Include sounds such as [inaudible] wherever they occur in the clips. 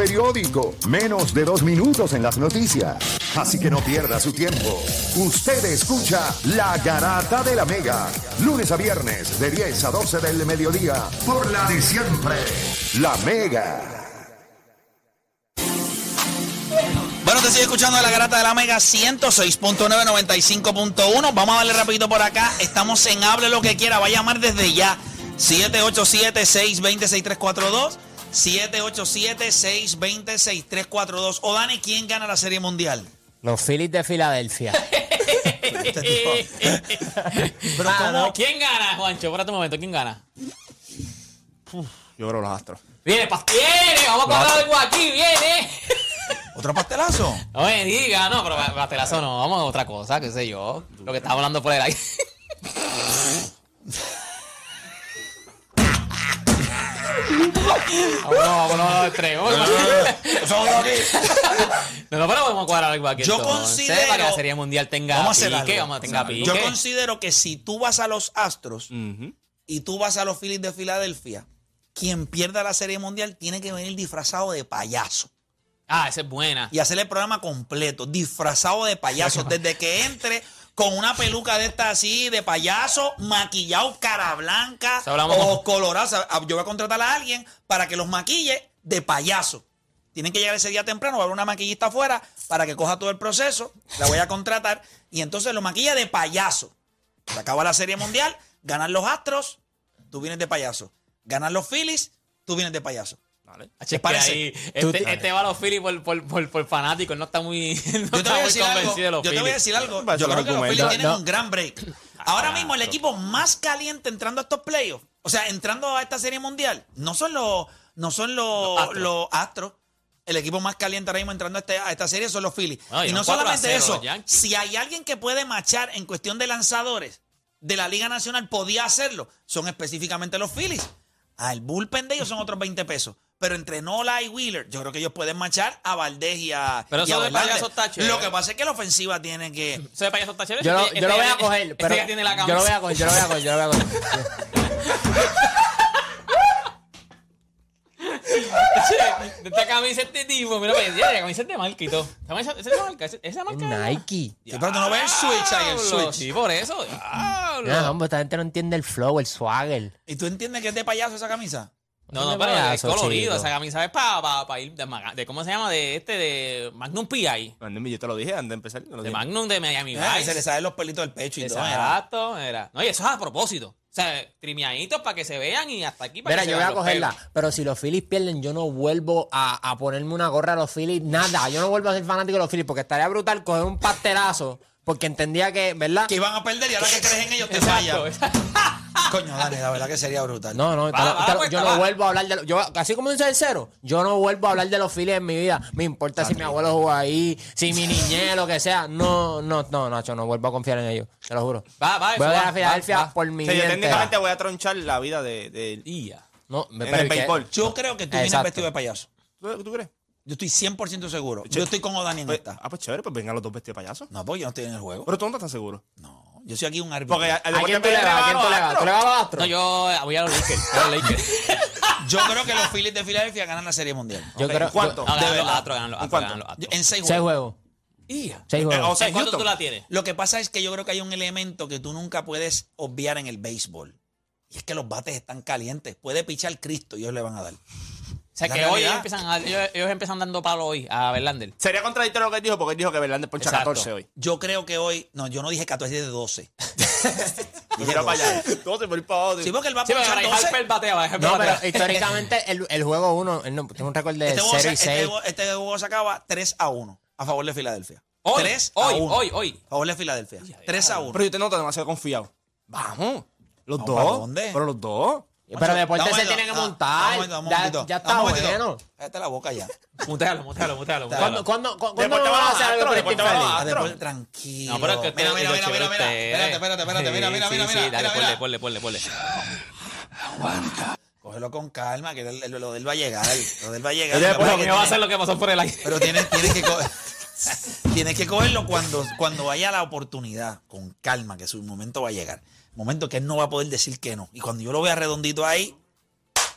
periódico, menos de dos minutos en las noticias. Así que no pierda su tiempo. Usted escucha La Garata de la Mega, lunes a viernes de 10 a 12 del mediodía, por la de siempre, La Mega. Bueno, te sigue escuchando la garata de la Mega 106.995.1. Vamos a darle rapidito por acá. Estamos en Hable lo que quiera. Va a llamar desde ya. 787-620-6342. 787-620-6342. O Dani, ¿quién gana la Serie Mundial? Los Phillies de Filadelfia. Este ¿cómo? ¿Quién gana, Juancho? Espérate un momento, ¿quién gana? Yo creo los astros. Viene, pa- viene, vamos a correr algo aquí, viene. ¿Otro pastelazo? No me diga, no, pero pa- pastelazo no, vamos a otra cosa, qué sé yo. Lo que estaba hablando por el aire. [laughs] vámonos, vámonos a los tres. vámonos. No, no, pero vamos a cuadrar algo aquí. Yo entonces, considero- Para que la Serie Mundial tenga Vamos a hacer pique, algo. vamos a tenga pique. Yo considero que si tú vas a los Astros y tú vas a los Phillies de Filadelfia, quien pierda la Serie Mundial tiene que venir disfrazado de payaso. Ah, esa es buena. y hacer el programa completo, disfrazado de payaso, desde que entre con una peluca de esta así, de payaso, maquillado, cara blanca, ojos con- colorados. O sea, Yo voy a contratar a alguien para que los maquille de payaso. Tienen que llegar ese día temprano, va a haber una maquillista afuera para que coja todo el proceso, la voy a contratar y entonces lo maquilla de payaso. Se acaba la Serie Mundial, ganan los Astros, tú vienes de payaso. Ganan los Phillies, tú vienes de payaso. Vale. Ahí, Tú- este, este va a los Phillies por, por, por, por fanático, él no está muy, [laughs] no Yo te está voy a muy decir algo. convencido de los Yo te voy a decir algo. [laughs] Yo creo que los. Phillies No, tienen no. un gran break. Ahora mismo el equipo más caliente entrando a estos playoffs, o sea, entrando a esta serie mundial, no son los, no son los, Los Astros. los Astros. El equipo más caliente ahora mismo entrando a, este- a esta serie son los Phillies. Y no un 4 a solamente 0 eso, si hay alguien que puede machar en cuestión de lanzadores de la Liga Nacional, podía hacerlo. Son específicamente los Phillies. Al bullpen de ellos son otros 20 pesos. Pero entre Nola y Wheeler, yo creo que ellos pueden machar a Valdés y a. Pero y a eso de Verlander. payaso está chévere. Lo que pasa es que la ofensiva tiene que. Ese de payaso está chévere. Yo lo, Este- yo lo este voy ya a coger, este pero ya tiene la yo lo voy a coger, yo lo voy a coger, yo lo voy a coger. [laughs] Esta camisa este tipo, mira, pues, ya, la camisa es de marca y todo. Esa es de marca, esa- esa marca. Es es- Nike. Sí, pero tú no ves el switch ahí, el switch. Sí, por eso. No, hombre, esta gente no entiende el flow, el swagger. ¿Y tú entiendes que es de payaso esa camisa? No, no, pero es colorido. Esa camisa es para ir de, ¿cómo se llama? De este, de Magnum PI. Andem, Yo te lo dije antes de empezar. De dije. Magnum de Miami Ah, Vice. se le salen los pelitos del pecho y todo. Exacto, era. No, y eso es a propósito. O sea, trimeaditos para que se vean y hasta aquí para Mira, que se yo voy a cogerla. pelos. Pero si los Phillies pierden, yo no vuelvo a, a ponerme una gorra a los Phillies. Nada. Yo no vuelvo a ser fanático de los Phillies porque estaría brutal coger un pastelazo. Porque entendía que, ¿verdad? Que iban a perder y ahora que crees en ellos te fallan. Coño, Dani, la verdad que sería brutal. No, no, te Va, lo- va, te lo- pues, yo va. no vuelvo a hablar de los. Yo, así como dice el cero, yo no vuelvo a hablar de los Phillies en mi vida. Me importa si mi abuelo jugó ahí, si mi niñez, lo que sea. No, no, no, Nacho, no vuelvo a confiar en ellos. Te lo juro. Va, va, eso Voy a dejar va, a Filadelfia va, por mi O sea, yo técnicamente entera. voy a tronchar la vida de, de- ya. No, me en pero el béisbol. Yo creo que tú vienes Exacto. vestido de payaso. ¿Tú, tú crees? Yo estoy 100% seguro. Yo estoy con Odani en Pues- esta. ah, pues chévere, pues vengan los dos vestidos de payaso. No, porque yo no estoy en el juego. Pero tú no estás seguro. No, yo soy aquí un árbitro. Porque ¿A quién tú le vas? ¿A quién tú le vas? ¿Tú le vas a los Astros? No, yo voy a los Lakers. a los Lakers. [laughs] Yo creo que los Phillies de Filadelfia ganan la Serie Mundial. Yo Ok, creo. ¿Cuánto? No, De ganan los. Astros, ganan los ¿En Astros, cuánto? ganan los Yo- Astros. en seis Seis juegos. juegos. Seis Eh, juegos. o sea, ¿En cuánto tú la tienes? Lo que pasa es que yo creo que hay un elemento que tú nunca puedes obviar en el béisbol. Y es que los bates están calientes. Puede pichar Cristo y ellos le van a dar. O sea, La que hoy realidad. empiezan a- ellos, ellos empiezan dando palo hoy a Verlander. Sería contradictorio lo que él dijo porque él dijo que Verlander poncha Exacto. 14 hoy. Yo creo que hoy. No, yo no dije 14, dije 12. Mira [laughs] para allá. 12 por ir para abajo. Sí, porque él va a Sí, ponchar Bryce 12. Harper. Harper No, pero históricamente el, el juego 1, él no, tiene un récord de Este juego, 0 se, y este 6. juego- este juego se acaba 3 a 1 a favor de Filadelfia. Hoy, 3 hoy, a 1. hoy, hoy. A favor de Filadelfia. 3 a 1. Pero yo te noto demasiado confiado. Vamos. Los ¿Vamos dos. para dónde? Pero los dos. Pero deporte Dame se tiene que momento, montar. Ya, está bueno. Cállate la boca ya. Mutealo, mutealo, mutealo. ¿Cuándo, va vas a hacer algo por? Ah, después, tranquilo. No, pero es que mira, mira, mira, mira, Espérate, espérate, espérate. Mira, mira, Sí, mira, sí, mira. sí, dale, ponle, ponle, ponle, ponle. Cógelo con calma, que lo de él va a llegar. Lo de él va a llegar. Que pues mío va a ser lo que pasó por el aire. Pero tienes, tienes que co- [laughs] tienes que cogerlo cuando, cuando vaya la oportunidad, con calma, que su momento va a llegar. Momento que él no va a poder decir que no. Y cuando yo lo vea redondito ahí,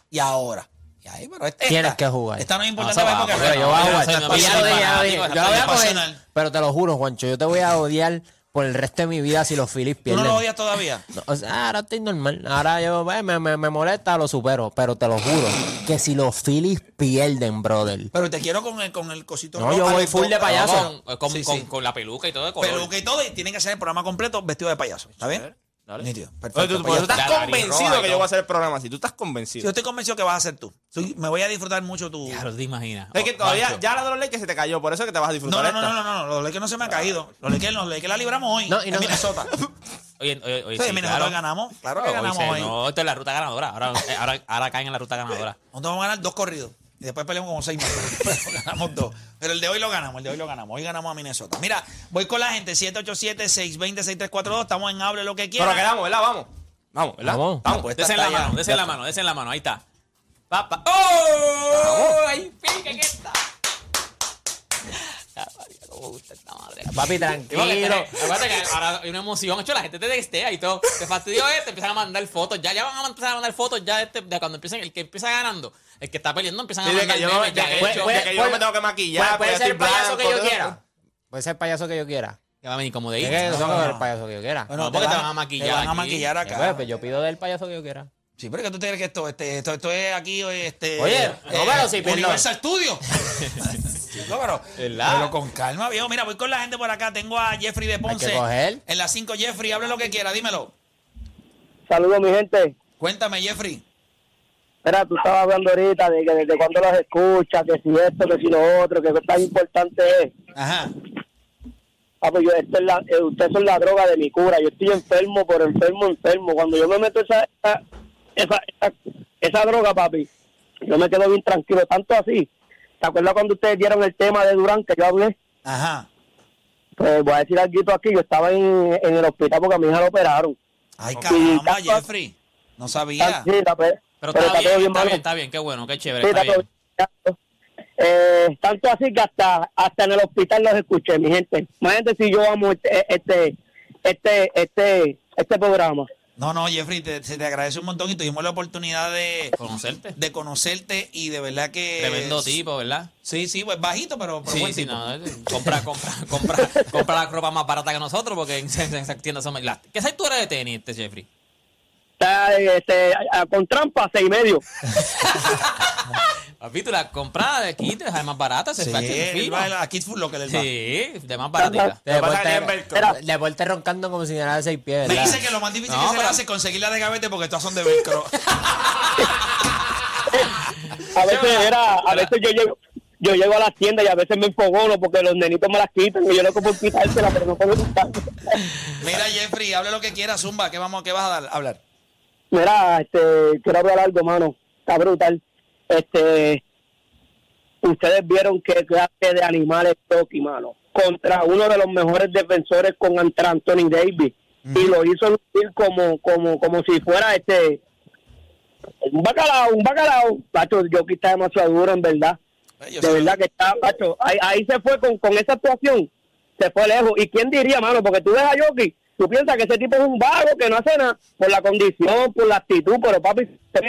y ahora. Y ahí, pero esta, Tienes que jugar. Esta no es No, importante eso para va, porque yo voy a no, jugar. ese no Y ya lo dije, ya lo dije. fanático, Yo la voy a es coger. pasional. Pero te lo juro, Juancho, yo te voy a odiar por el resto de mi vida si los Phillies ¿Tú no pierden. lo odias todavía? No, o sea, ahora estoy normal. Ahora yo eh, me, me, me molesta, lo supero. Pero te lo juro, que si los Phillies pierden, brother. Pero te quiero con el, con el cosito No, rojo yo voy full de payaso. Con, con, Sí, con- sí. con la peluca y todo de color. Peluca y todo, y tienen que hacer el programa completo vestido de payaso. ¿Está bien? Dale. Nítido. Oye, Perfecto. tú, Pues tú estás convencido que yo voy a hacer el programa así. Tú estás Yo convencido. estoy convencido que vas a ser tú. Soy- me voy a disfrutar mucho tu. Claro, te imaginas. Es que todavía, Juancho. ya la de los Lakers se te cayó, por eso es que te vas a No, disfrutar no, no, esta. no, no, no, los Lakers no se me han caído. Los Lakers, los Lakers la libramos hoy No, y en no- Minnesota. [laughs] Oye, oye, oye, Sí, sí, Minnesota claro. ganamos. Claro que Hoy ganamos se- hoy. No, esto es la ruta ganadora. Ahora, eh, ahora, ahora caen en la ruta ganadora. Nosotros vamos a ganar dos corridos. Y después peleamos como seis más. [laughs] Pero ganamos dos. Pero el de hoy lo ganamos, el de hoy lo ganamos. Hoy ganamos a Minnesota. Mira, voy con la gente, 787-620-6342. Estamos en Hable lo que quiera. Pero quedamos, ¿verdad? Vamos. Vamos, ¿verdad? Vamos. Vamos. Pues Desen la ya. mano, desen la mano, desen la mano. Ahí está. Pa, pa. ¡Oh! ¡Ahí pica que está! Ya, María, cómo me gusta esta madre. Papi, porque tranquilo. Acuérdate que ahora hay una emoción. Hecho, la gente te textea y todo. Te fastidió este, empiezan a mandar fotos. Ya, ya van a empezar a mandar fotos ya de, este, de cuando empiezan, el que empieza ganando, el que está peleando, empiezan Sí, a mandar que yo no, de ya de Puede- que yo no me tengo que maquillar. Puede, porque ser el payaso blanco, que yo quiera. Puede ser el payaso que yo quiera. Que va a venir como de ahí. que no, no, no. el payaso que yo quiera. Bueno, ¿Cómo que te van van a maquillar Te van a maquillar Eh, acá. pues, pues yo pido del payaso que yo quiera. Sí, pero que tú te crees que esto, este, esto, esto es aquí, este. Oye, no, pero si Universal Studio. [laughs] Chico, pero, con calma, viejo. Mira, voy con la gente por acá. Tengo a Jeffrey de Ponce. que coger. En las 5, Jeffrey, hable lo que quiera, dímelo. Saludos, mi gente. Cuéntame, Jeffrey. Mira, tú estabas hablando ahorita de que desde cuando los escuchas, que si esto, que si lo otro, que tan importante es. Ajá. Ah, pues yo, esto es la, eh, ustedes son la droga de mi cura. Yo estoy enfermo, por enfermo, enfermo. Cuando yo me meto esa, esa, esa, esa, esa droga, papi, yo me quedo bien tranquilo. Tanto así. ¿Te acuerdas cuando ustedes dieron el tema de Durán que yo hablé? Ajá. Pues voy a decir algo aquí. Yo estaba en, en el hospital porque a mi hija la operaron. Ay, caramba, tanto- Jeffrey. No sabía. Sí, pe- Pero pero está bien, todo está bien, está bien. Qué bueno, qué chévere, Sí, está está bien. bien. Eh, tanto así que hasta hasta en el hospital los escuché, mi gente. Imagínate si yo amo este este este este este programa. No, no, Jeffrey, te, se te agradece un montón y tuvimos la oportunidad de, Conocerte. de conocerte y de verdad que. Tremendo tipo, ¿verdad? Sí, sí, pues bajito, pero, pero Sí, buen sí, tipo. no. Compra, compra, compra, [laughs] compra la ropa más barata que nosotros porque en esas tiendas son más. ¿Qué sabes tú eres de tenis, este Jeffrey? Está este con trampa seis y medio. [laughs] Papi, tú la compras de te dejas más barata, se Sí, fino. a Kid Food lo que le va. Sí, de más baratita. De es de deporte roncando como si nada de seis pies. Me dice que lo más difícil No, que se le hace es conseguir la de gavete porque todas son de velcro. [laughs] A veces era, a veces yo llego yo llego a las tiendas y a veces me enfogono porque los nenitos me las quitan y yo loco por quitársela pero no puedo quitar. Mira, Jeffrey, hable lo que quieras, Zumba. ¿Qué, vamos, qué vas a dar- hablar? Mira, este, quiero hablar algo, mano. Está brutal. Este, ustedes vieron qué clase de animales Toki, mano. Contra uno de los mejores defensores con Ant- Anthony Davis. Y lo hizo lucir como, como, como si fuera este un bacalao, un bacalao. Pacho, Jockey está demasiado duro, en verdad. Eh, yo De sé- verdad que está, Pacho. Ahí, ahí se fue con, con esa actuación. Se fue lejos. ¿Y quién diría, mano? Porque tú ves a Jockey, tú piensas que ese tipo es un vago que no hace nada por la condición, por la actitud, pero papi,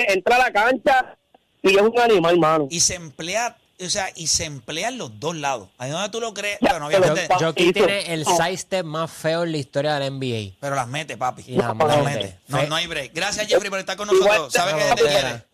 entra a la cancha y es un animal, mano. Y se emplea, o sea, y se emplea en los dos lados. Ahí donde tú lo crees, Ya, bueno, obviamente, Jockey tiene el side step más feo en la historia del NBA. pero las mete, papi. Y las las mete. No, no hay break. Gracias, Jeffrey, por estar con nosotros. ¿Sabes que te quiere?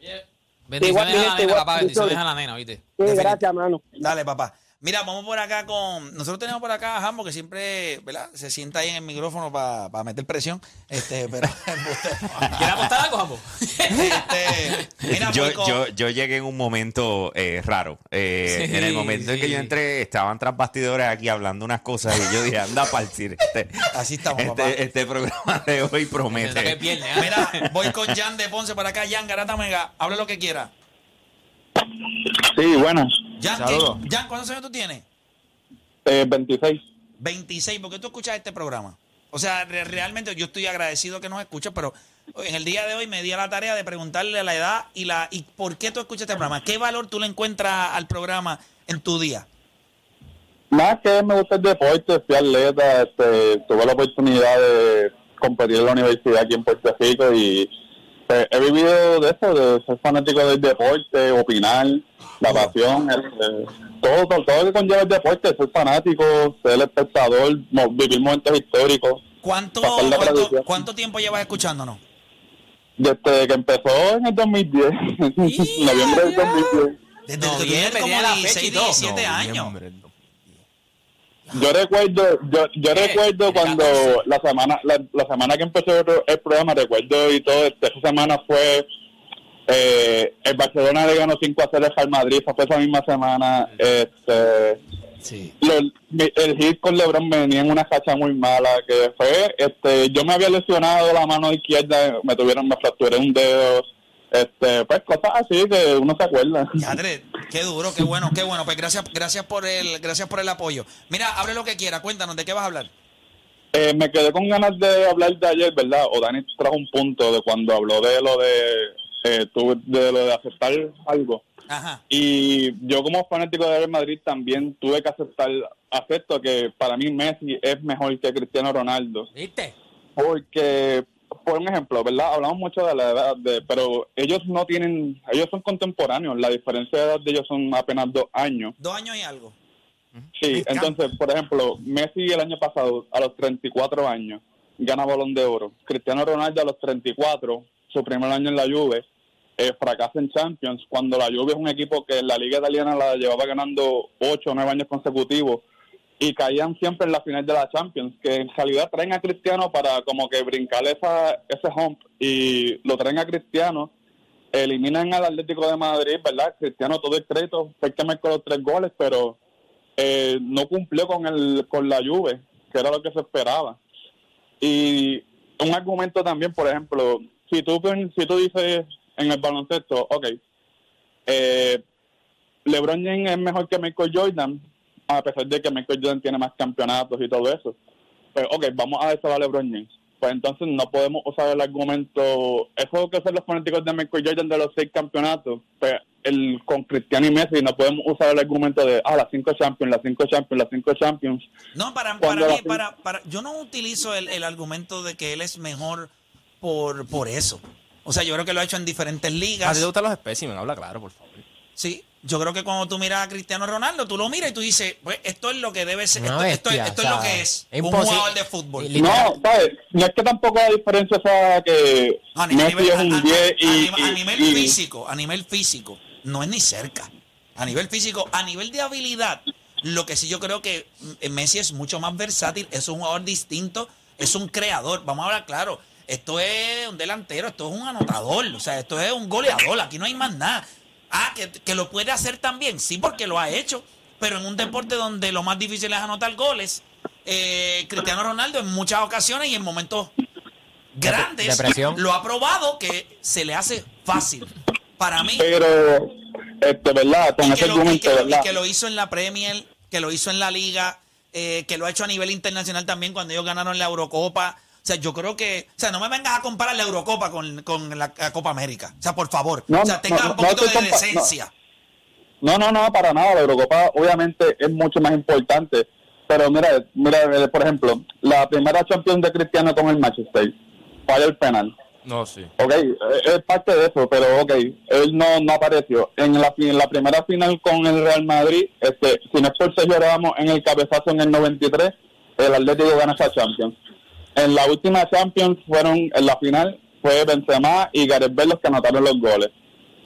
Bendiciones Igual, a la nena, papá. Bendiciones igual. a la nena, ¿viste? Sí, gracias, mano. Dale, papá. Mira, vamos por acá con. Nosotros tenemos por acá a Jambo, que siempre, ¿verdad? Se sienta ahí en el micrófono para meter presión. Este, [laughs] pero. [laughs] ¿Quieres apostar algo, Jambo? este, mira, yo, con- yo, yo llegué en un momento eh, raro. Eh, Sí, en el momento en que yo entré, estaban tras bastidores aquí hablando unas cosas y yo dije, anda partir. Este, Así estamos, papá. este, este programa de hoy que promete. ¿ah? Mira, voy con Jan de Ponce por acá. Jan, Garata Mega, hable lo que quiera. Sí, buenas. Jan, ¿qué- Saludos. Jan, ¿cuántos años tú tienes? Eh, 26. 26. ¿Por qué tú escuchas este programa? O sea, re- realmente yo estoy agradecido que nos escuchas, pero en el día de hoy me di a la tarea de preguntarle la edad y la y por qué tú escuchas este programa. ¿Qué valor tú le encuentras al programa en tu día? Más que me gusta el deporte, fui atleta, este, tuve la oportunidad de competir en la universidad aquí en Puerto Rico y pues, he vivido de eso, de ser fanático del deporte, opinar, la pasión, el- el- todo, todo, todo lo que conlleva el deporte, ser fanático, ser espectador, mo- vivir momentos históricos. ¿Cuánto, cuánto, cuánto tiempo llevas escuchándonos? Desde que empezó en el 2010, [laughs] noviembre del 2010. Desde Noviembre, como tiene la fecha 16, y todo. 17 años. Noviembre. Yo recuerdo, yo, yo ¿Qué? recuerdo cuando 14. la semana, la, la semana que empezó el, el programa, recuerdo y todo, esa semana fue eh, el Barcelona le ganó 5 a 0 al Madrid, fue esa misma semana, este, Sí. lo- el hit con LeBron venía en una cacha muy mala, que fue, este, yo me había lesionado la mano izquierda, me tuvieron, me fracturé un dedo, este, pues cosas así que uno se acuerda. Qué duro, qué bueno, qué bueno. Pues gracias, gracias por el, gracias por el apoyo. Mira, hable lo que quiera, cuéntanos, ¿de qué vas a hablar? Eh, me quedé con ganas de hablar de ayer, ¿verdad? O Dani trajo un punto de cuando habló de lo de, eh, de lo de aceptar algo. Ajá. Y yo como fanático de Real Madrid también tuve que aceptar, acepto que para mí Messi es mejor que Cristiano Ronaldo. ¿Viste? Porque, por un ejemplo, ¿verdad? Hablamos mucho de la edad, de, pero ellos no tienen, ellos son contemporáneos, la diferencia de edad de ellos son apenas dos años. Dos años y algo. Sí, entonces, por ejemplo, Messi el año pasado, a los 34 años, gana Balón de Oro. Cristiano Ronaldo a los 34, su primer año en la Juve, eh, fracasa en Champions, cuando la Juve es un equipo que en la Liga Italiana la llevaba ganando 8 o 9 años consecutivos y caían siempre en la final de la Champions, que en realidad traen a Cristiano para como que brincar esa, ese hump y lo traen a Cristiano eliminan al Atlético de Madrid, ¿verdad? Cristiano todo el crédito, fue que marcó los tres goles, pero eh, no cumplió con el con la Juve, que era lo que se esperaba. Y un argumento también, por ejemplo, si tú si tú dices en el baloncesto, ok, eh, LeBron James es mejor que Michael Jordan, a pesar de que Michael Jordan tiene más campeonatos y todo eso. Pues, ok, vamos a eso a LeBron James. Pues entonces no podemos usar el argumento, eso que hacen los fanáticos de Michael Jordan de los seis campeonatos, pues el, con Cristiano y Messi no podemos usar el argumento de, ah, las cinco Champions, las cinco Champions, las cinco Champions. No, para, para mí, para, para, yo no utilizo el, el argumento de que él es mejor por, por eso. O sea, yo creo que lo ha hecho en diferentes A ligas. ti te gustan los espécimes, habla claro, por favor. Sí, yo creo que cuando tú miras a Cristiano Ronaldo, tú lo miras y tú dices, pues esto es lo que debe ser, esto, esto es- bestia, esto o es lo que es es un jugador de fútbol. No, ¿sabes? No es que tampoco la diferencia sea que No, a ni- a Messi nivel, es un a- 10 y, a- nivel y- físico, a nivel físico, no es ni cerca. A nivel físico, a nivel de habilidad, lo que sí yo creo que mm, Messi es mucho más versátil, es un jugador distinto, es un creador. Vamos a hablar claro, esto es un delantero, esto es un anotador, o sea, esto es un goleador, aquí no hay más nada. Ah, que, que lo puede hacer también, sí, porque lo ha hecho, pero en un deporte donde lo más difícil es anotar goles, eh, Cristiano Ronaldo en muchas ocasiones y en momentos grandes depresión. lo ha probado que se le hace fácil. Para mí, Pero, este, ¿verdad? Con y ese que, lo, y argumento, que lo- y ¿verdad? que lo hizo en la Premier, que lo hizo en la Liga, eh, que lo ha hecho a nivel internacional también cuando ellos ganaron la Eurocopa. O sea, yo creo que, o sea, no me vengas a comparar la Eurocopa con, con la, la Copa América. O sea, por favor. No, o sea, tenga no, un poquito no de decencia. No, no, no, para nada. La Eurocopa obviamente es mucho más importante. Pero mira, mira, eh, por ejemplo, la primera Champions de Cristiano con el Manchester, falla el penal. No, sí. Ok, eh, es parte de eso, pero ok, él no, no apareció. En la, en la primera final con el Real Madrid, este, si no es por Sergio Ramos en el cabezazo en el 93, el Atlético gana esa Champions. En la última Champions fueron, en la final, fue Benzema y Gareth Bale los que anotaron los goles.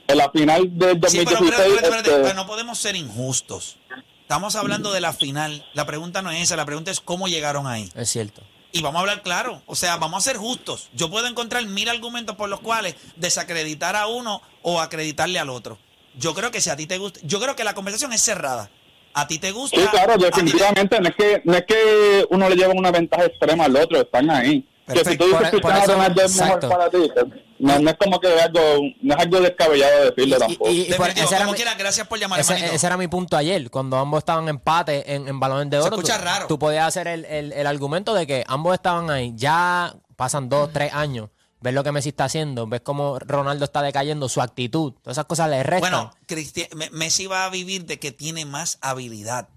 En la final del Sí, pero 2016, espérate, espérate, espérate, este, pero no podemos ser injustos. Estamos hablando de la final. La pregunta no es esa, la pregunta es cómo llegaron ahí. Es cierto. Y vamos a hablar claro, o sea, vamos a ser justos. Yo puedo encontrar mil argumentos por los cuales desacreditar a uno o acreditarle al otro. Yo creo que si a ti te gusta, yo creo que la conversación es cerrada. A ti te gusta. Sí, claro, ti te- definitivamente. No es, que, no es que uno le lleva una ventaja extrema al otro, están ahí. Que si tú dices Por- que por eso- Ronaldo es mejor para ti, pues, no, no es como que algo, no es algo descabellado decirlo tampoco. y- y- por- Definitivo, ese era como mi- gracias por llamar, Ese, ese era mi punto ayer, cuando ambos estaban empate en, en balones de Se oro. escucha tú, raro. tú podías hacer el, el- el argumento de que ambos estaban ahí. Ya pasan dos, tres años. Ves lo que Messi está haciendo, ves cómo Ronaldo está decayendo, su actitud, todas esas cosas le restan. Bueno, Cristi- Me- Messi va a vivir de que tiene más habilidad.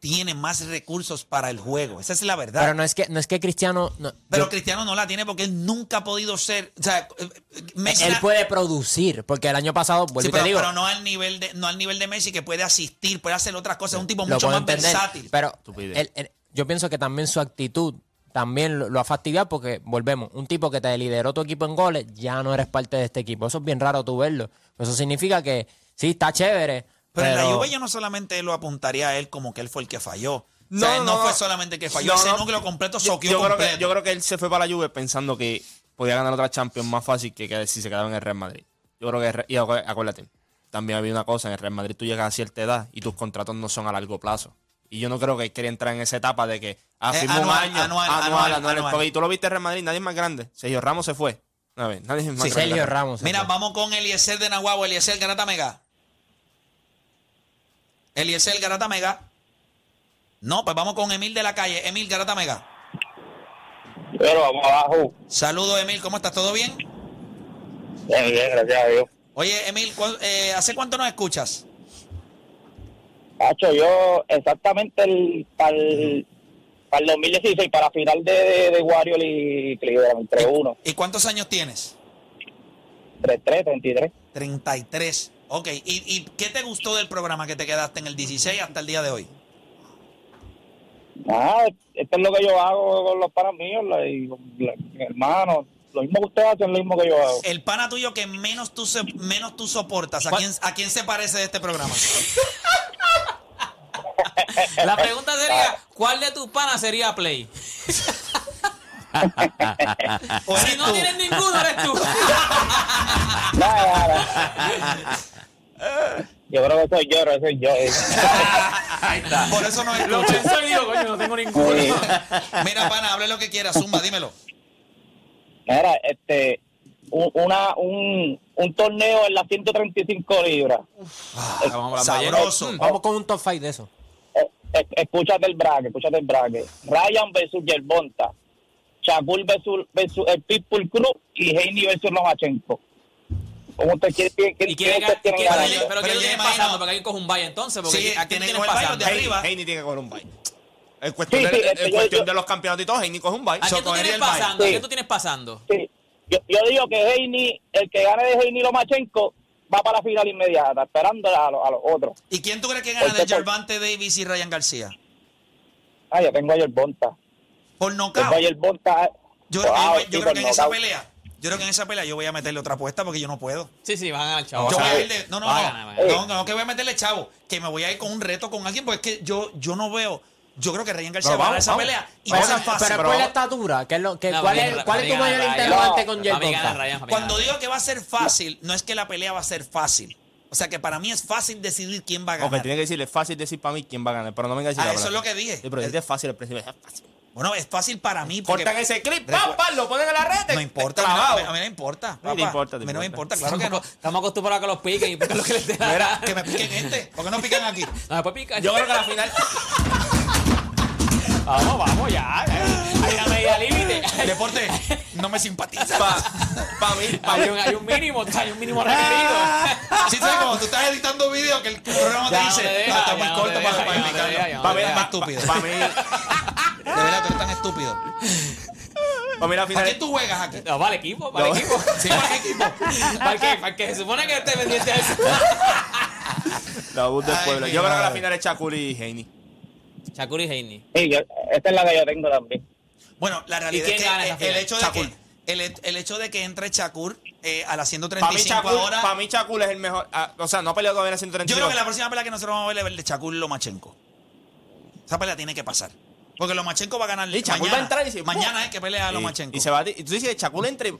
tiene más recursos para el juego. Esa es la verdad. Pero no es que, no es que Cristiano. no, Pero yo- Cristiano no la tiene porque él nunca ha podido ser. O sea, Messi él la- puede producir, porque el año pasado, vuelvo Sí, pero, te digo, pero no al nivel de no al nivel de Messi que puede asistir, puede hacer otras cosas, es un tipo mucho más entender, versátil. Pero él- yo pienso que también su actitud también lo, lo ha fastidiado porque, volvemos, un tipo que te lideró tu equipo en goles, ya no eres parte de este equipo. Eso es bien raro tú verlo. Eso significa que sí, está chévere. Pero, en la Juve yo no solamente lo apuntaría a él como que él fue el que falló. No, o sea, él no, no, fue solamente el que falló, No, ese núcleo completo Yo, soqueó yo creo completo. que, yo creo que él se fue para la Juve pensando que podía ganar otra Champions más fácil que, que si se quedaba en el Real Madrid. Yo creo que, y acuérdate, también había una cosa, en el Real Madrid tú llegas a cierta edad y tus contratos no son a largo plazo. Y yo no creo que él quería entrar en esa etapa de que ah, Eh, un anual, año, anual, anual, anual, anual. anual. Porque tú lo viste en Real Madrid, nadie es más grande. Sergio Ramos se fue. A ver, nadie es más Sí, grande. Sergio Ramos. Mira, vamos con Eliezer de Nahuatl, Eliezer Garata Mega. Eliezer Garata Mega. No, pues vamos con Emil de la calle. Emil Garata Mega. Pero vamos abajo. Saludos, Emil, ¿cómo estás? ¿Todo bien? Bien, bien, gracias a Dios. Oye, Emil, ¿cu- eh, ¿hace cuánto nos escuchas? Hacho, yo exactamente el, para, el, para el 2016, para final de, de, de Warrior y Cleveland, 3-1, ¿Y cuántos años tienes? 3-3, 33. 33. Ok, ¿Y, ¿y qué te gustó del programa que te quedaste en el 16 hasta el día de hoy? Nada, esto es lo que yo hago con los panas míos, la- y con la- mi hermano. Lo mismo que ustedes hacen, lo mismo que yo hago. El pana tuyo que menos tú, se- menos tú soportas, ¿a quién, ¿a quién se parece de este programa? [laughs] La pregunta sería, ¿cuál de tus panas sería Play? [laughs] ¿O Si no tienes ninguno, eres tú. [laughs] Yo creo que soy yo, que soy yo. Por eso no Lo escuchas. pensó y digo, coño, no tengo ninguno. Mira, pana, hable lo que quieras, Zumba, dímelo. Mira, este, un, una, un, un torneo en las 135 libras. Vamos a hablar de Sabroso. Mm, Vamos con un top 5 de eso. Eh, eh, escúchate el braque, escúchate el braque. Ryan versus Yerbonta. Shakur versus, versus el Pitbull Cruz y Heini versus Lomachenko. ¿Cómo usted quiere que ¿Y quién ustedes ga- tienen quién- ganando? pero Pero quién imagino- pasando? Porque alguien coge un bye entonces. Porque Sí, ¿a quién tiene que coger pasando? de arriba. Heini tiene que coger un bye. En cuestión, Sí, de, sí, en este, yo- cuestión yo- de los campeonatos y todo, Heini coge un bye. ¿A quién tú tienes pasando? ¿A Sí. tú tienes pasando? Sí. Yo, yo digo que Heini, el que gane de Heini Lomachenko, va para la final inmediata, esperando a, los- a los otros. ¿Y quién tú crees que gana de por- Gervante Davis y Ryan García? Ah, yo tengo a Yerbonta. Por Tengo nocaut. a Yerbonta. Yo, creo que- Wow, yo sí, creo por que en esa pelea, yo creo que en esa pelea yo voy a meterle otra apuesta porque yo no puedo. Sí, sí, van a ganar, chavo. Yo voy a ir de, no, no, no, no, que voy a meterle chavo, que me voy a ir con un reto con alguien porque es que yo, yo no veo, yo creo que Ryan García Pero va a ganar vamos, esa vamos. pelea y Pero, va a ser pero fácil. es pero por la estatura. ¿qué es lo, que, No, ¿cuál, es, ¿Cuál es tu mayor interrogante con mí Cuando digo que va a ser fácil, no es que la pelea va a ser fácil. O sea que para mí es fácil decidir quién va a ganar. Ok, tiene que decirle, es fácil decir para mí quién va a ganar, pero no venga a decir Ah, la eso es lo que dije. Sí, pero es fácil el principio. es fácil. Bueno, es fácil para mí porque Cortan ese clip, pam, lo ponen en la red. no importa, a mí no, a mí- a mí no importa. Te papá. importa, te a mí no me importa. importa, claro que no. Estamos acostumbrados a que los piquen y piquen lo que les dé la Mira, gana. que me piquen este. ¿Por qué no pican aquí? [laughs] No, después pican. Yo creo que la final. [laughs] Vamos, vamos, ya. Hay una medida límite. El deporte no me simpatiza. Para mí, pa' Hay mí. un, hay un mínimo, hay un mínimo requerido. Sí, sabes como tú estás editando vídeo que el programa te Ya no dice, te deja, "No, está muy no corto para, deja, para Para mí, deja. pa- estúpido. pa- pa' mí, De verdad, tú eres tan estúpido. mí la ¿Para final. qué tú juegas aquí? No, para el equipo, para el No. equipo. Sí, para el equipo. ¿Para qué? Para el que se supone que esté pendiente de eso. La voz del pueblo. Yo creo que la final es Chacul y Heini. Shakur y Heini. Sí, yo- esta es la que yo tengo también. Bueno, la realidad es que el, hecho de Shakur. que el, el hecho de que entre Shakur eh, a las Para mí, 135 Chacul, ahora, para mí Chacul es el mejor. ah, o sea, no ha peleado todavía en la yo 135. creo que la próxima pelea que nosotros vamos a ver es el de Shakur Lomachenko. Esa pelea tiene que pasar. Porque Lomachenko va a ganar Y Shakur mañana. va a entrar y dice, mañana es que pelea a Y- Lomachenko. Y, se va a, y tú dices que Chacul entre.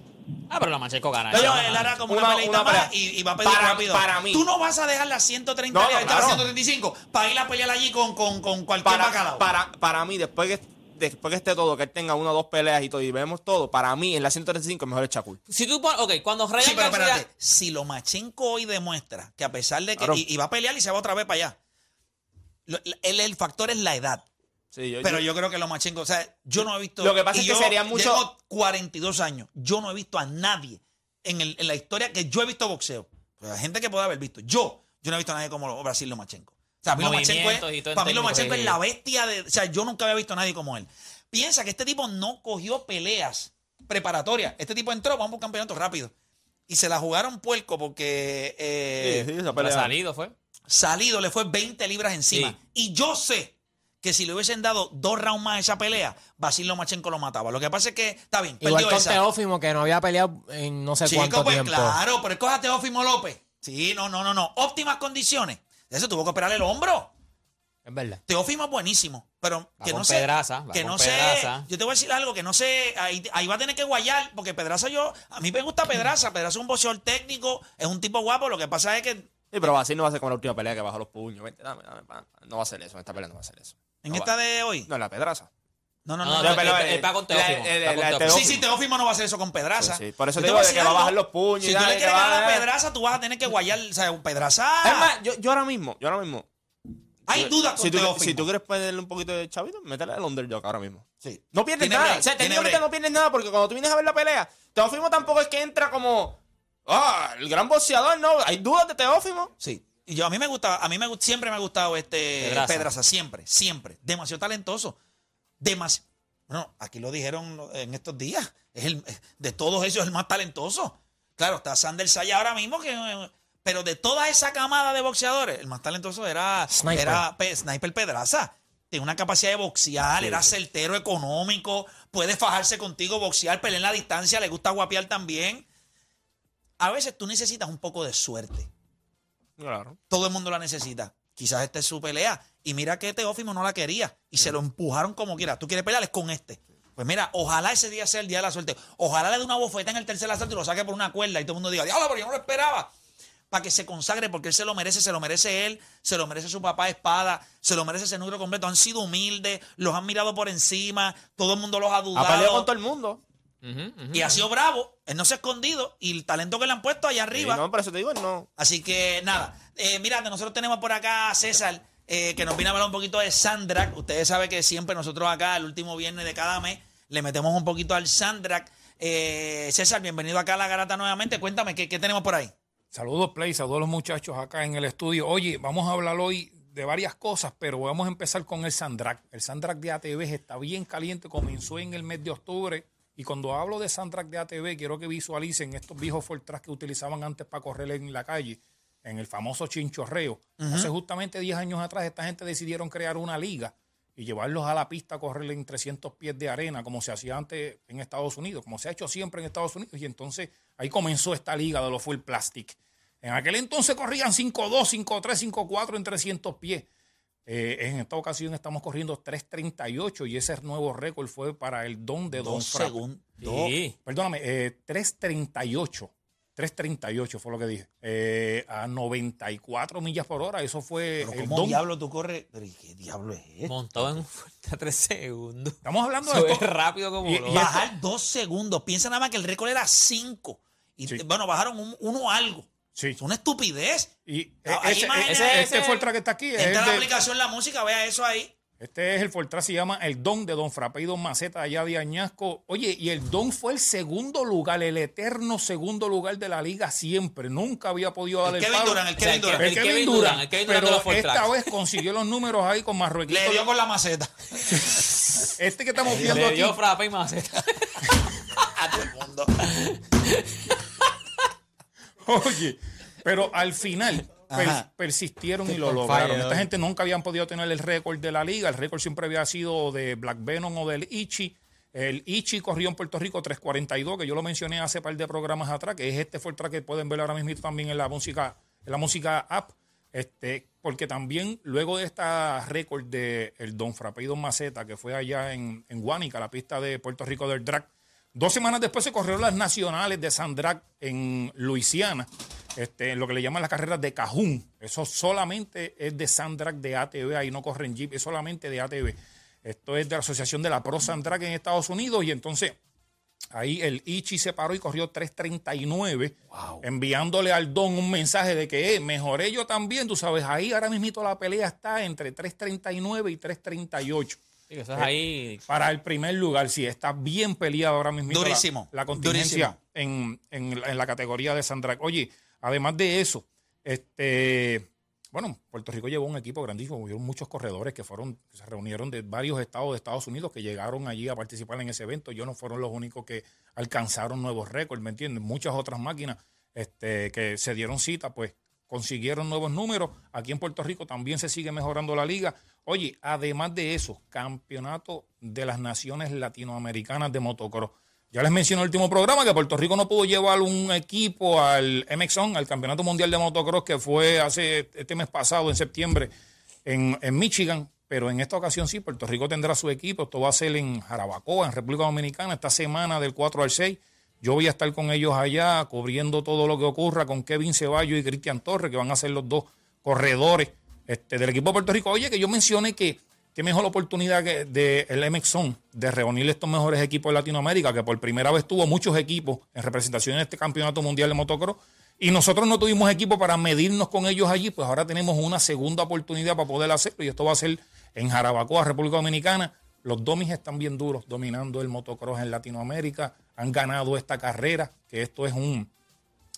Ah, pero la Mancheco gana. Pero Gana, él hará como Una- una, peleita una pelea. más y, y va a pedir Para- rápido. para mí. Tú no vas a dejar las 130 No, y no, ahorita las claro. 135 para ir a pelear allí con, con, con cualquier Para, bacalao. para, para mí, después que, después que esté todo, que él tenga una o dos peleas y todo, y vemos todo, para mí en la 135 el mejor es Chacul. Si tú pones, ok, cuando Ryan Sí, pero García- espérate. Si Lomachenko hoy demuestra que a pesar de que. Claro. Y, y va a pelear y se va otra vez para allá. Lo- el, el factor es la edad. Sí, yo, Pero yo- yo creo que Lomachenko. O sea, yo no he visto. Lo que pasa y es que yo sería mucho- Tengo 42 años. Yo no he visto a nadie en, el- en la historia que yo he visto boxeo. Pero hay gente que puede haber visto. Yo, yo no he visto a nadie como Brasil Lomachenko. O sea, es, para mí en Lomachenko es sí. la bestia de... O sea, yo nunca había visto a nadie como él. Piensa que este tipo no cogió peleas preparatorias. Este tipo entró, vamos por un campeonato rápido. Y se la jugaron puerco porque eh, Sí, sí, esa pelea. salido fue. salido le fue 20 libras encima. Sí. Y yo sé que si le hubiesen dado dos rounds más a esa pelea, Basil Lomachenko lo mataba. Lo que pasa es que, está bien, Igual perdió con esa. Teófimo, que no había peleado en no sé Chico, cuánto pues tiempo. claro, pero escoja a Teófimo López. Sí, no, no, no, no. Óptimas condiciones. Eso tuvo que operar el hombro. Es verdad. Teófimo es buenísimo, pero Va que con no sé. Pedraza, va que con no Pedraza. sé. Yo te voy a decir algo que no sé. Ahí, ahí va a tener que guayar, porque Pedraza yo. A mí me gusta Pedraza. Pedraza es un boxeador técnico, es un tipo guapo. Lo que pasa es que Sí, pero así no va a ser como la última pelea que bajó los puños. Vente, dame, dame, pa. No va a ser eso. En esta pelea no va a ser eso. En No esta va. de hoy. No, en la pedraza. No, no, No, no. no, no. pero, la- el- con la- Teófimo. Teófimo. Sí, sí, Teófimo no va a hacer eso con Pedraza. Sí, sí. Por eso Yo te digo de que decir va a bajar algo. los puños y Si tú dale, le que quieres va ganar a Pedraza, tú vas a tener que guayar. O sea, Pedraza. Es más, yo, yo ahora mismo, yo ahora mismo. hay dudas con si tú, Teófimo. si tú quieres ponerle un poquito de chavito, métele al underdog ahora mismo. Sí. No pierdes Tiene nada. break, o sea, tiene técnicamente break. no pierdes nada porque cuando tú vienes a ver la pelea, Teófimo tampoco es que entra como. Ah, el gran boxeador, no. Hay dudas de Teófimo. Sí. Y yo a mí me gusta, a mí me siempre me ha gustado este Pedraza. Pedraza, siempre, siempre. Demasiado talentoso. Demasiado. Bueno, aquí lo dijeron en estos días. Es el, de todos ellos el más talentoso. Claro, está Sander Saya ahora mismo, que, pero de toda esa camada de boxeadores, el más talentoso era Sniper. era Pe- Sniper Pedraza. Tiene una capacidad de boxear, era certero económico, puede fajarse contigo, boxear, pelear en la distancia, le gusta guapear también. A veces tú necesitas un poco de suerte. Claro. Todo el mundo la necesita. Quizás esta es su pelea. Y mira que Teófimo no la quería. Y se lo empujaron como quiera. Tú quieres pelear, es con este. Pues mira, ojalá ese día sea el día de la suerte. Ojalá le dé una bofeta en el tercer asalto y lo saque por una cuerda y todo el mundo diga, diablo, pero yo no lo esperaba. Para que se consagre, porque él se lo merece, se lo merece él, se lo merece su papá Espada, se lo merece ese núcleo completo. Han sido humildes, los han mirado por encima, todo el mundo los ha Ha peleado con dudado. todo el mundo. Y ha sido bravo, él no se ha escondido y el talento que le han puesto allá arriba. Sí, no, por eso te digo, no. Así que nada, eh, mira, nosotros tenemos por acá a César, eh, que nos viene a hablar un poquito de Sandrak. Ustedes saben que siempre nosotros acá, el último viernes de cada mes, le metemos un poquito al Sandrak. Eh, César, bienvenido acá a La Garata nuevamente. Cuéntame, ¿qué, qué tenemos por ahí? Saludos, Play, saludos a los muchachos acá en el estudio. Oye, vamos a hablar hoy de varias cosas, pero vamos a empezar con el Sandrac. El Sandrac de ATV está bien caliente, comenzó en el mes de octubre. Y cuando hablo de Sandrac de ATV, quiero que visualicen estos viejos Fortras que utilizaban antes para correr en la calle, en el famoso chinchorreo. Hace justamente 10 años atrás, esta gente decidieron crear una liga y llevarlos a la pista a correr en 300 pies de arena, como se hacía antes en Estados Unidos, como se ha hecho siempre en Estados Unidos. Y entonces ahí comenzó esta liga de los full plastic. En aquel entonces corrían 5-2, 5-3, 5-4 en 300 pies. Eh, en esta ocasión estamos corriendo 3.38 y ese nuevo récord fue para el don de Don Dos Fra- segundos. Sí. Perdóname, eh, 3.38. 3.38 fue lo que dije. Eh, a 94 millas por hora. Eso fue Pero el ¿Cómo don. diablo tú corres? Pero ¿y ¿Qué diablo es esto? Montado en un fuerte a tres segundos. Estamos hablando de es esto. rápido como Y- y loco. Bajar dos segundos. Piensa nada más que el récord era cinco. Y Sí. bueno, bajaron un- uno algo. Sí. Es una estupidez. Y ahí ese, imagina ese- este Fortra que está aquí es Entra el la de- aplicación La Música, vea eso ahí. Este es el Fortra, se llama el Don de Don Frappe y Don Maceta allá de Añasco. Oye, y el Don fue el segundo lugar, el eterno segundo lugar de la liga siempre. Nunca había podido dar El el, Kevin palo. Durant, el Kevin Durant. El Kevin Durant, el Kevin Durant de pero esta vez consiguió los números ahí con Marruequito. Le dio con la maceta. [laughs] Este que estamos viendo Le aquí, dio frappe y maceta. [laughs] a todo el mundo. Oye, pero al final per- persistieron y lo On lograron. Esta gente nunca habían podido tener el récord de la liga. El récord siempre había sido de Black Venom o del Ichi. El Ichi corrió en Puerto Rico 342, que yo lo mencioné hace par de programas atrás, que es este fue el track que pueden ver ahora mismo también en la música, en la música app. Este, porque también luego de esta récord de el Don Frappe y Don Maceta, que fue allá en, en Guánica, la pista de Puerto Rico del drag, Dos semanas después se corrieron las nacionales de Sandrac en Luisiana, este, en lo que le llaman las carreras de Cajún. Eso solamente es de Sandrac de ATV, ahí no corren Jeep, es solamente de ATV. Esto es de la Asociación de la Pro Sandrac en Estados Unidos y entonces ahí el Ichi se paró y corrió 339, enviándole al Don un mensaje de que eh, mejoré yo también, tú sabes, ahí ahora mismito la pelea está entre 339 y 338 Sí, eso es ahí. para el primer lugar. Sí, está bien peleado ahora mismo. Durísimo, La, la contingencia durísimo. en, en la- en la categoría de Sandrac. Oye, además de eso, este, bueno, Puerto Rico llevó un equipo grandísimo, hubo muchos corredores que fueron, que se reunieron de varios estados de Estados Unidos que llegaron allí a participar en ese evento. Yo no fueron los únicos que alcanzaron nuevos récords, ¿me entiendes? Muchas otras máquinas este, que se dieron cita, pues consiguieron nuevos números. Aquí en Puerto Rico también se sigue mejorando la liga. Oye, además de eso, campeonato de las naciones latinoamericanas de motocross. Ya les mencioné en el último programa que Puerto Rico no pudo llevar un equipo al MXON, al Campeonato Mundial de Motocross, que fue hace este mes pasado, en septiembre, en, en Michigan. Pero en esta ocasión sí, Puerto Rico tendrá su equipo. Esto va a ser en Jarabacoa, en República Dominicana, esta semana del 4 al 6. Yo voy a estar con ellos allá, cubriendo todo lo que ocurra con Kevin Ceballos y Cristian Torres, que van a ser los dos corredores este, del equipo de Puerto Rico. Oye, que yo mencioné que qué mejor oportunidad que de MXON de reunir estos mejores equipos de Latinoamérica, que por primera vez tuvo muchos equipos en representación en este campeonato mundial de motocross. Y nosotros no tuvimos equipo para medirnos con ellos allí, pues ahora tenemos una segunda oportunidad para poder hacerlo. Y esto va a ser en Jarabacoa, República Dominicana. Los domis están bien duros, dominando el motocross en Latinoamérica. Han ganado esta carrera, que esto es un.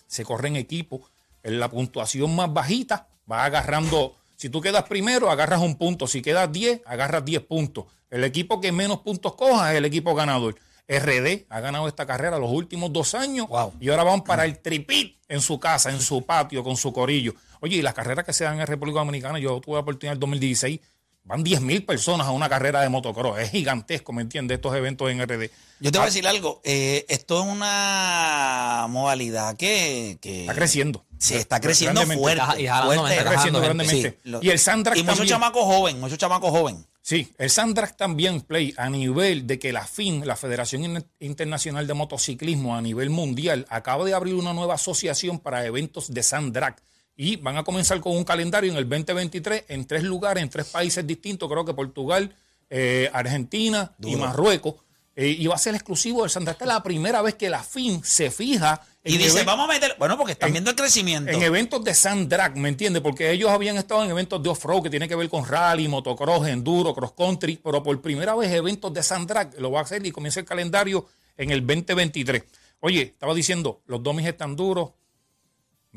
Se corre en equipo. En la puntuación más bajita va agarrando si tú quedas primero, agarras un punto. Si quedas 10, agarras 10 puntos. El equipo que menos puntos coja es el equipo ganador. RD ha ganado esta carrera los últimos dos años y ahora van para el tripit en su casa, en su patio, con su corillo. Oye, y las carreras que se dan en República Dominicana, yo tuve la oportunidad en el 2016, van 10.000 personas a una carrera de motocross. Es gigantesco, ¿me entiendes? Estos eventos en RD. Yo te voy a decir algo. eh, esto es una modalidad que, que Está creciendo. Sí, está creciendo fuerte. Y jalando fuerte. Está creciendo gente. grandemente. Sí, lo- y el Sandrax Y muchos chamacos joven, muchos chamacos joven. Sí, el Sandrax también, Play, a nivel de que la FIN, la Federación In- Internacional de Motociclismo a nivel mundial, acaba de abrir una nueva asociación para eventos de Sandrax. Y van a comenzar con un calendario en el 2023 en tres lugares, en tres países distintos, creo que Portugal, eh, Argentina y Marruecos. Eh, y va a ser exclusivo del Sandrax. Es la primera vez que la FIN se fija en Y dice, vamos a meter. Bueno, porque están en- viendo el crecimiento. en eventos de Sandrag, ¿me entiendes? Porque ellos habían estado en eventos de off-road que tiene que ver con rally, motocross, enduro, cross country, pero por primera vez eventos de Sandrag lo va a hacer y comienza el calendario en el 2023. Oye, estaba diciendo, los domis están duros.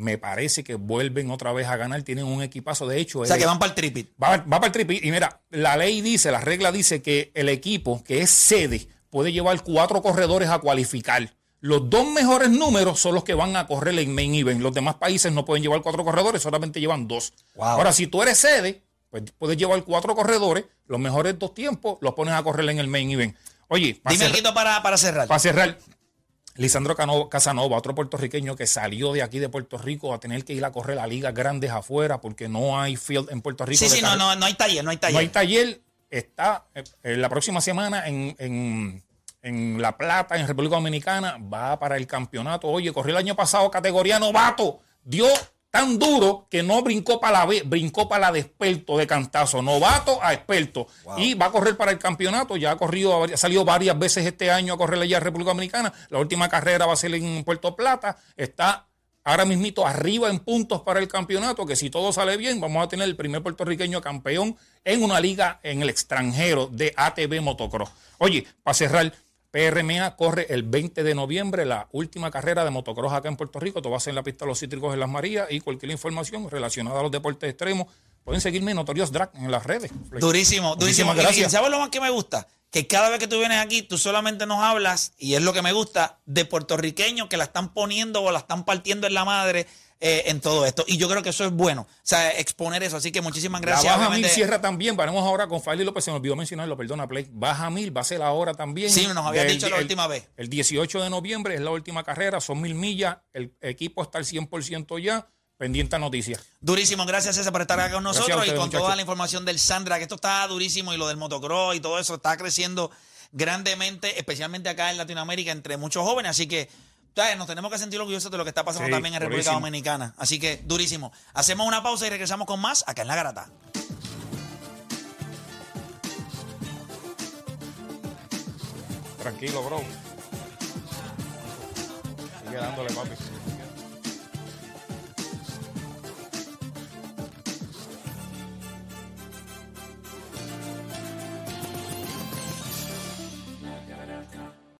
Me parece que vuelven otra vez a ganar. Tienen un equipazo. De hecho, o sea, el- que van para el tripit. Va, va para el tripi. Y mira, la ley dice, la regla dice que el equipo que es sede puede llevar cuatro corredores a cualificar. Los dos mejores números son los que van a correr en main event. Los demás países no pueden llevar cuatro corredores, solamente llevan dos. Wow. Ahora, si tú eres sede, pues puedes llevar cuatro corredores, los mejores dos tiempos los pones a correr en el main event. Oye, para Dime cerrar- para, para cerrar. para cerrar, Lisandro Casanova, otro puertorriqueño que salió de aquí de Puerto Rico a tener que ir a correr a ligas grandes afuera porque no hay field en Puerto Rico. sí, sí, no, no, no hay taller, no hay taller. no hay taller. Está eh, eh, la próxima semana en, en- en La Plata, en República Dominicana. Va para el campeonato. Oye, corrió el año pasado categoría novato. Dio tan duro que no brincó para la B, brincó para la de experto de cantazo. Novato a experto. Y va a correr para el campeonato. Ya ha corrido, ha salido varias veces este año a correr allá en República Dominicana. La última carrera va a ser en Puerto Plata. Está ahora mismito arriba en puntos para el campeonato, que si todo sale bien, vamos a tener el primer puertorriqueño campeón en una liga en el extranjero de ATV Motocross. Oye, para cerrar, PRMA corre el 20 de noviembre la última carrera de motocross acá en Puerto Rico. Todo va a ser en la pista de los cítricos en Las Marías y cualquier información relacionada a los deportes extremos. Pueden seguirme en Notorious Drag en las redes. Durísimo, durísimo. Gracias. ¿sabes lo más que me gusta? Que cada vez que tú vienes aquí, tú solamente nos hablas, y es lo que me gusta, de puertorriqueños que la están poniendo o la están partiendo en la madre eh, en todo esto. Y yo creo que eso es bueno, o sea, exponer eso. Así que muchísimas gracias. la Baja obviamente. Mil cierra también. Vamos ahora con Faili López. Se me olvidó mencionarlo, perdona, Play. Baja Mil va a ser ahora también. Sí, nos habías Del- dicho la el- última vez. El 18 de noviembre es la última carrera. Son mil millas. El equipo está al 100% ya. Pendiente a noticias. Durísimo, gracias César por estar acá con nosotros y con muchachos. toda la información del Sandra, que esto está durísimo y lo del motocross y todo eso está creciendo grandemente, especialmente acá en Latinoamérica entre muchos jóvenes, así que ¿sabes? nos tenemos que sentir orgullosos de lo que está pasando Sí, también en República durísimo. Dominicana, así que durísimo. Hacemos una pausa y regresamos con más acá en La Garata. Tranquilo, bro. Sigue dándole, papi.